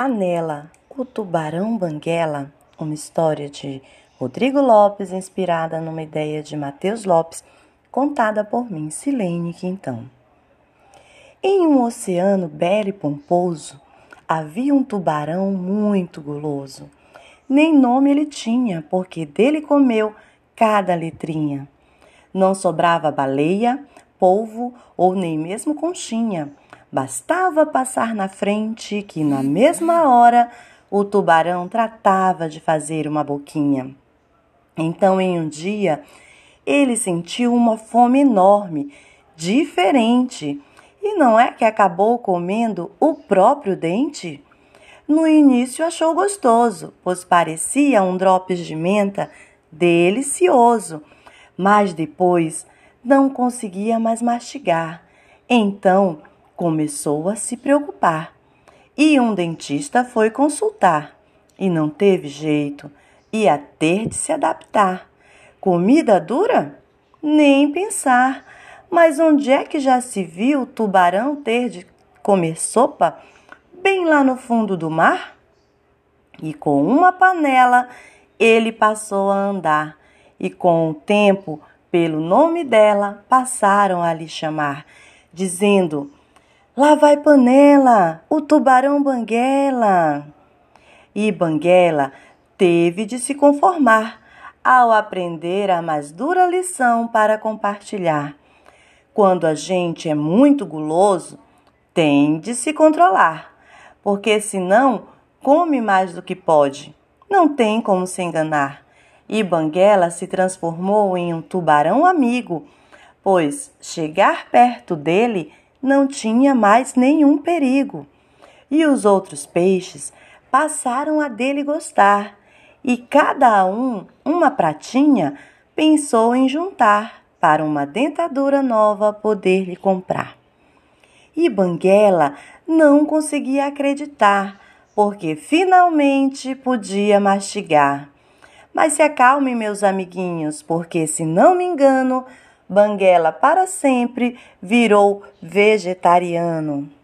Panela, o tubarão banguela, uma história de Rodrigo Lopes, inspirada numa ideia de Matheus Lopes, contada por mim, Silene Quintão. Em um oceano belo e pomposo, havia um tubarão muito guloso. Nem nome ele tinha, porque dele comeu cada letrinha. Não sobrava baleia, polvo ou nem mesmo conchinha Bastava passar na frente que, na mesma hora, o tubarão tratava de fazer uma boquinha. Então, em um dia, ele sentiu uma fome enorme, diferente, e não é que acabou comendo o próprio dente? No início achou gostoso, pois parecia um drops de menta delicioso, mas depois não conseguia mais mastigar. Então começou a se preocupar. E um dentista foi consultar. E não teve jeito, ia ter de se adaptar. Comida dura? Nem pensar. Mas onde é que já se viu tubarão ter de comer sopa? Bem lá no fundo do mar? E com uma panela ele passou a andar, e com o tempo, pelo nome dela, passaram a lhe chamar, dizendo: Lá vai Panela, o tubarão Banguela. E Banguela teve de se conformar ao aprender a mais dura lição para compartilhar. Quando a gente é muito guloso, tem de se controlar, porque senão come mais do que pode. Não tem como se enganar. E Banguela se transformou em um tubarão amigo, pois chegar perto dele não tinha mais nenhum perigo. E os outros peixes passaram a dele gostar, e cada um, uma pratinha, pensou em juntar para uma dentadura nova poder lhe comprar. E Banguela não conseguia acreditar, porque finalmente podia mastigar. Mas se acalmem, meus amiguinhos, porque se não me engano, Banguela para sempre virou vegetariano.